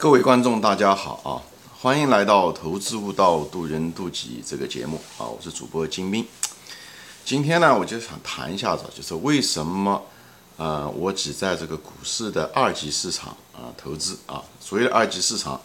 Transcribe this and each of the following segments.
各位观众，大家好啊！欢迎来到《投资悟道，渡人渡己》这个节目啊！我是主播金兵。今天呢，我就想谈一下子，就是为什么呃，我只在这个股市的二级市场啊投资啊。所谓的二级市场，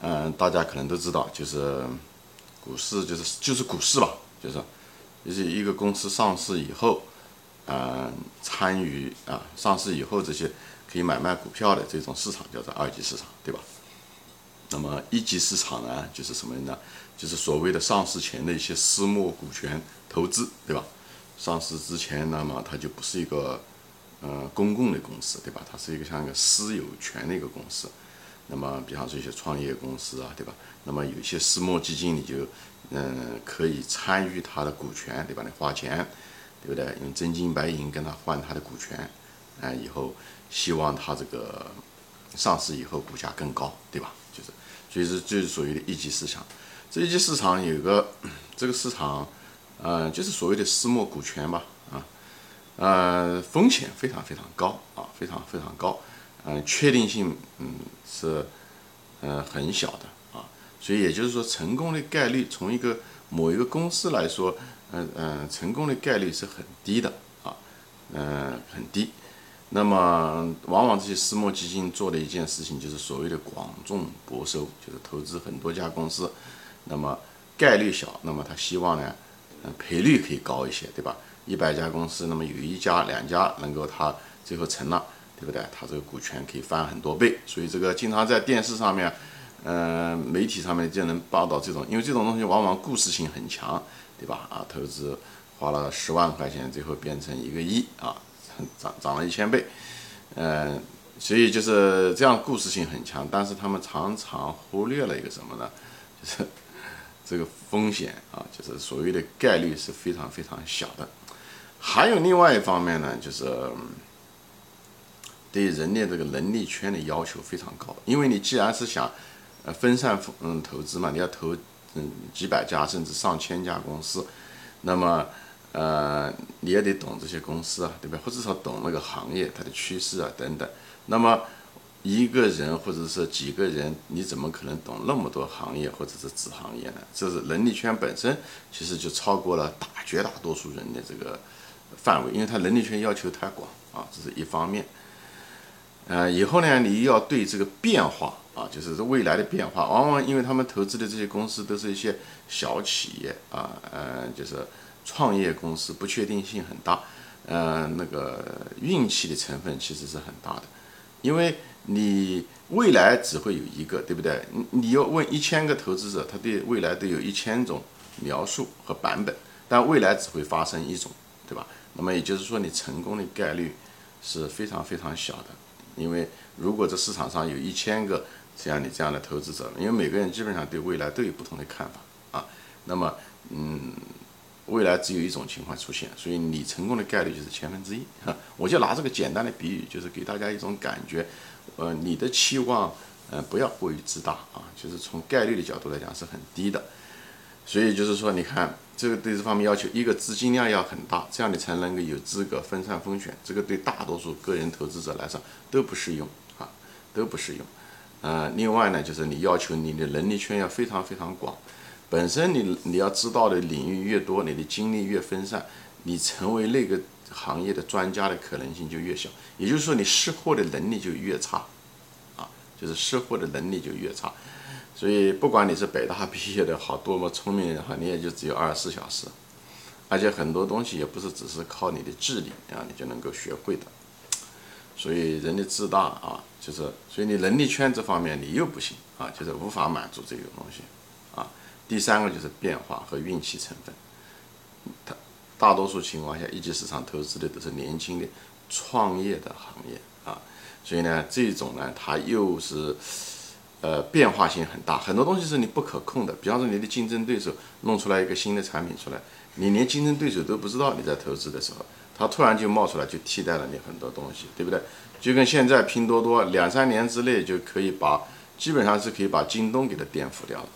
嗯，大家可能都知道，就是股市，就是就是股市吧，就是就是一个公司上市以后，嗯，参与啊，上市以后这些。可以买卖股票的这种市场叫做二级市场，对吧？那么一级市场呢，就是什么呢？就是所谓的上市前的一些私募股权投资，对吧？上市之前，那么它就不是一个呃公共的公司，对吧？它是一个像一个私有权的一个公司。那么，比方说一些创业公司啊，对吧？那么有一些私募基金，你就嗯可以参与它的股权，对吧？你花钱，对不对？用真金白银跟他换他的股权，啊，以后。希望它这个上市以后股价更高，对吧？就是，所以是就是属于的一级市场。这一级市场有个这个市场，呃，就是所谓的私募股权吧，啊，呃，风险非常非常高啊，非常非常高，嗯，确定性嗯是嗯很小的啊，所以也就是说成功的概率从一个某一个公司来说，嗯嗯，成功的概率是很低的啊，嗯，很低。那么，往往这些私募基金做的一件事情就是所谓的广种博收，就是投资很多家公司，那么概率小，那么他希望呢，嗯，赔率可以高一些，对吧？一百家公司，那么有一家、两家能够他最后成了，对不对？他这个股权可以翻很多倍，所以这个经常在电视上面，嗯，媒体上面就能报道这种，因为这种东西往往故事性很强，对吧？啊，投资花了十万块钱，最后变成一个亿啊。涨涨了一千倍，嗯，所以就是这样，故事性很强。但是他们常常忽略了一个什么呢？就是这个风险啊，就是所谓的概率是非常非常小的。还有另外一方面呢，就是对人的这个能力圈的要求非常高。因为你既然是想呃分散嗯投资嘛，你要投嗯几百家甚至上千家公司，那么。呃，你也得懂这些公司啊，对吧？或者说懂那个行业它的趋势啊等等。那么一个人或者是几个人，你怎么可能懂那么多行业或者是子行业呢？这是能力圈本身其实就超过了大绝大多数人的这个范围，因为他能力圈要求太广啊，这是一方面。呃，以后呢，你要对这个变化啊，就是未来的变化，往往因为他们投资的这些公司都是一些小企业啊，呃，就是。创业公司不确定性很大，呃，那个运气的成分其实是很大的，因为你未来只会有一个，对不对？你你要问一千个投资者，他对未来都有一千种描述和版本，但未来只会发生一种，对吧？那么也就是说，你成功的概率是非常非常小的，因为如果这市场上有一千个像你这样的投资者，因为每个人基本上对未来都有不同的看法啊，那么嗯。未来只有一种情况出现，所以你成功的概率就是千分之一。哈，我就拿这个简单的比喻，就是给大家一种感觉，呃，你的期望，呃，不要过于自大啊，就是从概率的角度来讲是很低的。所以就是说，你看这个对这方面要求，一个资金量要很大，这样你才能够有资格分散风险。这个对大多数个人投资者来说都不适用啊，都不适用。呃，另外呢，就是你要求你的能力圈要非常非常广。本身你你要知道的领域越多，你的精力越分散，你成为那个行业的专家的可能性就越小。也就是说，你识货的能力就越差，啊，就是识货的能力就越差。所以，不管你是北大毕业的好多么聪明人哈，你也就只有二十四小时，而且很多东西也不是只是靠你的智力啊，你就能够学会的。所以，人的自大啊，就是所以你能力圈这方面你又不行啊，就是无法满足这个东西。第三个就是变化和运气成分，它大多数情况下一级市场投资的都是年轻的创业的行业啊，所以呢，这种呢，它又是呃变化性很大，很多东西是你不可控的。比方说你的竞争对手弄出来一个新的产品出来，你连竞争对手都不知道你在投资的时候，它突然就冒出来就替代了你很多东西，对不对？就跟现在拼多多两三年之内就可以把基本上是可以把京东给它颠覆掉了。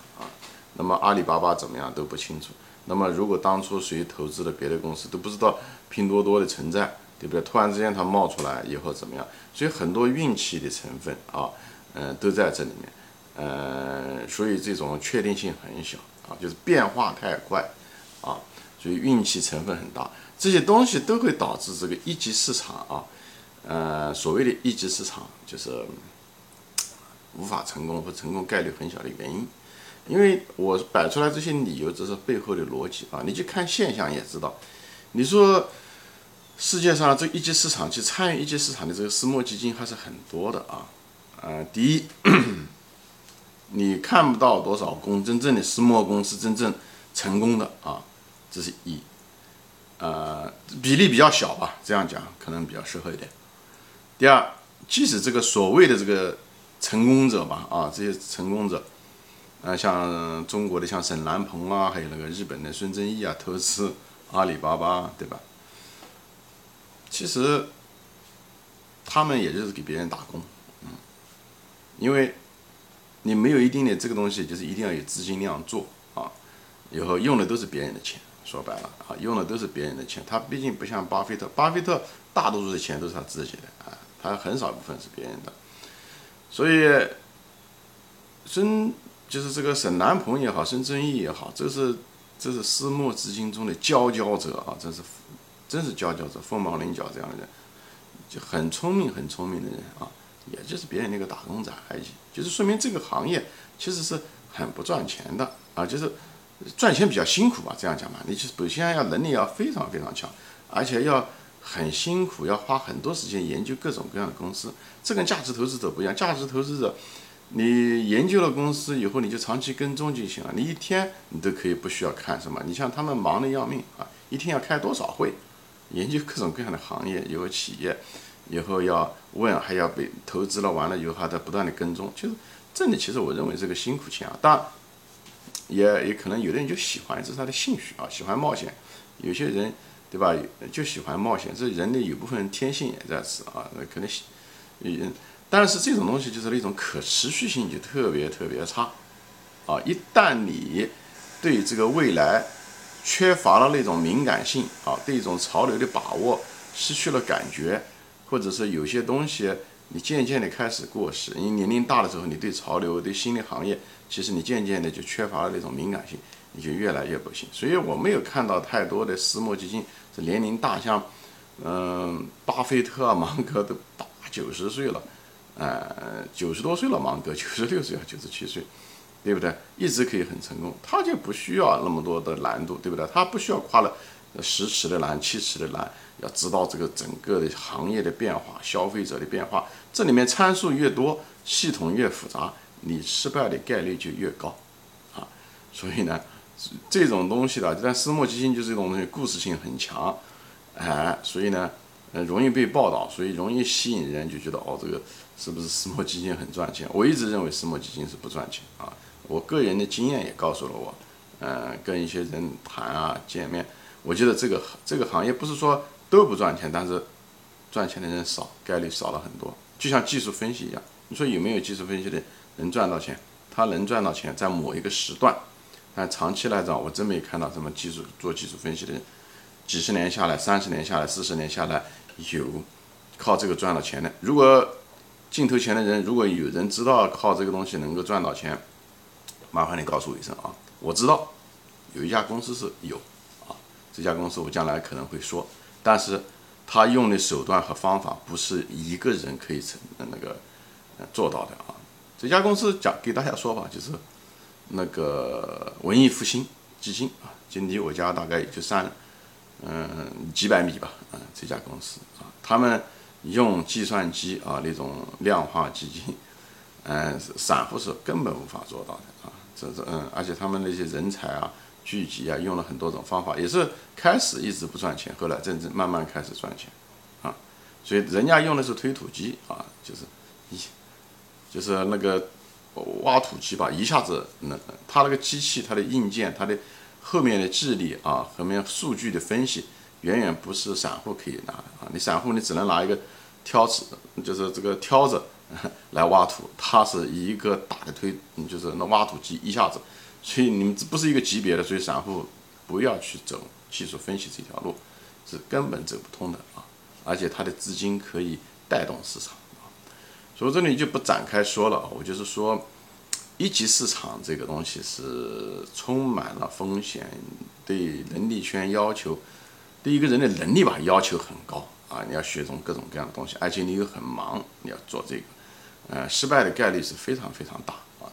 那么阿里巴巴怎么样都不清楚。那么如果当初谁投资的别的公司都不知道拼多多的存在，对不对？突然之间它冒出来以后怎么样？所以很多运气的成分啊，嗯，都在这里面，嗯，所以这种确定性很小啊，就是变化太快啊，所以运气成分很大，这些东西都会导致这个一级市场啊，呃，所谓的一级市场就是无法成功或成功概率很小的原因，因为我摆出来这些理由，这是背后的逻辑啊，你去看现象也知道，你说。世界上这一级市场去参与一级市场的这个私募基金还是很多的啊，呃，第一，你看不到多少公真正的私募公司真正成功的啊，这是一，呃，比例比较小吧，这样讲可能比较适合一点。第二，即使这个所谓的这个成功者吧，啊，这些成功者，呃，像中国的像沈南鹏啊，还有那个日本的孙正义啊，投资阿里巴巴，对吧？其实，他们也就是给别人打工，嗯，因为你没有一定的这个东西，就是一定要有资金量做啊，以后用的都是别人的钱，说白了啊，用的都是别人的钱。他毕竟不像巴菲特，巴菲特大多数的钱都是他自己的啊，他很少一部分是别人的。所以，孙就是这个沈南鹏也好，孙正义也好，这是这是私募资金中的佼佼者啊，真是。真是佼佼者，凤毛麟角这样的人，就很聪明、很聪明的人啊，也就是别人那个打工仔而已，就是说明这个行业其实是很不赚钱的啊，就是赚钱比较辛苦吧，这样讲嘛，你首先要能力要非常非常强，而且要很辛苦，要花很多时间研究各种各样的公司，这跟价值投资者不一样，价值投资者你研究了公司以后，你就长期跟踪就行了，你一天你都可以不需要看什么，你像他们忙的要命啊，一天要开多少会？研究各种各样的行业，以后企业，以后要问，还要被投资了，完了以后还在不断的跟踪，就是这里其实我认为是个辛苦钱啊。当然，也也可能有的人就喜欢，这是他的兴趣啊，喜欢冒险。有些人对吧，就喜欢冒险，这人的有部分天性也在此啊，那可能，嗯，但是这种东西就是那种可持续性就特别特别差啊。一旦你对这个未来，缺乏了那种敏感性啊，对一种潮流的把握失去了感觉，或者是有些东西你渐渐的开始过时。你年龄大的时候，你对潮流、对新的行业，其实你渐渐的就缺乏了那种敏感性，你就越来越不行。所以我没有看到太多的私募基金是年龄大，像嗯，巴菲特啊、芒格都八九十岁了，呃，九十多岁了，芒格九十六岁啊，九十七岁。对不对？一直可以很成功，他就不需要那么多的难度，对不对？他不需要跨了十尺的栏、七尺的栏，要知道这个整个的行业的变化、消费者的变化，这里面参数越多，系统越复杂，你失败的概率就越高，啊，所以呢，这种东西的，但私募基金就是这种东西，故事性很强，哎，所以呢，呃，容易被报道，所以容易吸引人，就觉得哦，这个是不是私募基金很赚钱？我一直认为私募基金是不赚钱啊。我个人的经验也告诉了我，嗯，跟一些人谈啊见面，我觉得这个这个行业不是说都不赚钱，但是赚钱的人少，概率少了很多。就像技术分析一样，你说有没有技术分析的能赚到钱？他能赚到钱，在某一个时段，但长期来讲，我真没看到什么技术做技术分析的人，几十年下来、三十年下来、四十年下来有靠这个赚到钱的。如果镜头前的人，如果有人知道靠这个东西能够赚到钱，麻烦你告诉我一声啊！我知道有一家公司是有啊，这家公司我将来可能会说，但是他用的手段和方法不是一个人可以成那个做到的啊。这家公司讲给大家说吧，就是那个文艺复兴基金啊，就离我家大概也就三嗯几百米吧，嗯，这家公司啊，他们用计算机啊那种量化基金，嗯，散户是根本无法做到的啊。这这嗯，而且他们那些人才啊聚集啊，用了很多种方法，也是开始一直不赚钱，后来真正慢慢开始赚钱啊。所以人家用的是推土机啊，就是一就是那个挖土机吧，一下子那它那个机器它的硬件它的后面的智力啊，后面数据的分析远远不是散户可以拿的啊。你散户你只能拿一个挑子，就是这个挑子。来挖土，它是一个大的推，就是那挖土机一下子，所以你们这不是一个级别的，所以散户不要去走技术分析这条路，是根本走不通的啊！而且它的资金可以带动市场啊，所以这里就不展开说了。我就是说，一级市场这个东西是充满了风险，对能力圈要求，对一个人的能力吧要求很高啊。你要学种各种各样的东西，而且你又很忙，你要做这个，呃，失败的概率是非常非常大啊。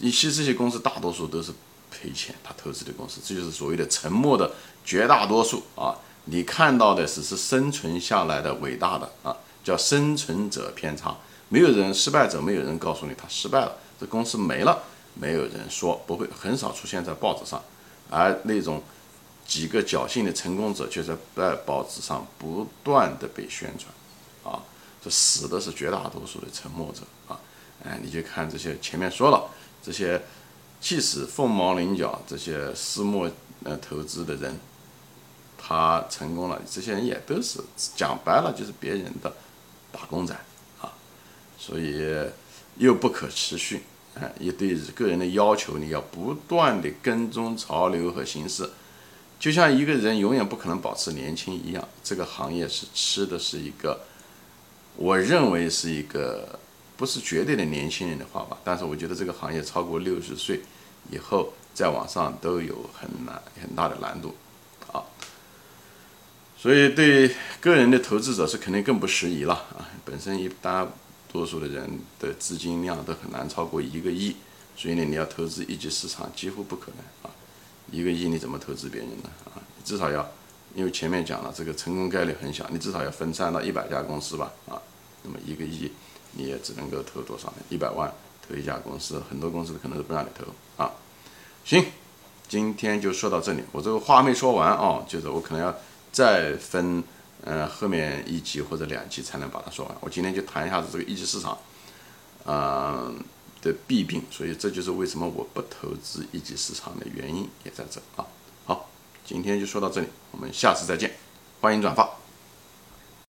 其实这些公司大多数都是赔钱，他投资的公司，这就是所谓的沉默的绝大多数啊。你看到的只是生存下来的伟大的啊，叫生存者偏差。没有人失败者，没有人告诉你他失败了，这公司没了，没有人说，不会很少出现在报纸上。而那种几个侥幸的成功者，却在在报纸上不断的被宣传，啊，这死的是绝大多数的沉默者啊。哎，你就看这些前面说了，这些即使凤毛麟角，这些私募呃投资的人。他成功了，这些人也都是讲白了就是别人的打工仔啊，所以又不可持续，哎，也对个人的要求你要不断的跟踪潮流和形势，就像一个人永远不可能保持年轻一样，这个行业是吃的是一个，我认为是一个不是绝对的年轻人的话吧，但是我觉得这个行业超过六十岁以后再往上都有很难很大的难度。啊所以，对个人的投资者是肯定更不适宜了啊！本身一大多数的人的资金量都很难超过一个亿，所以呢，你要投资一级市场几乎不可能啊！一个亿你怎么投资别人呢？啊，至少要，因为前面讲了这个成功概率很小，你至少要分散到一百家公司吧啊！那么一个亿你也只能够投多少呢？一百万投一家公司，很多公司可能都不让你投啊！行，今天就说到这里，我这个话没说完啊，就是我可能要。再分，呃，后面一集或者两集才能把它说完。我今天就谈一下子这个一级市场，嗯的弊病，所以这就是为什么我不投资一级市场的原因也在这啊。好，今天就说到这里，我们下次再见，欢迎转发。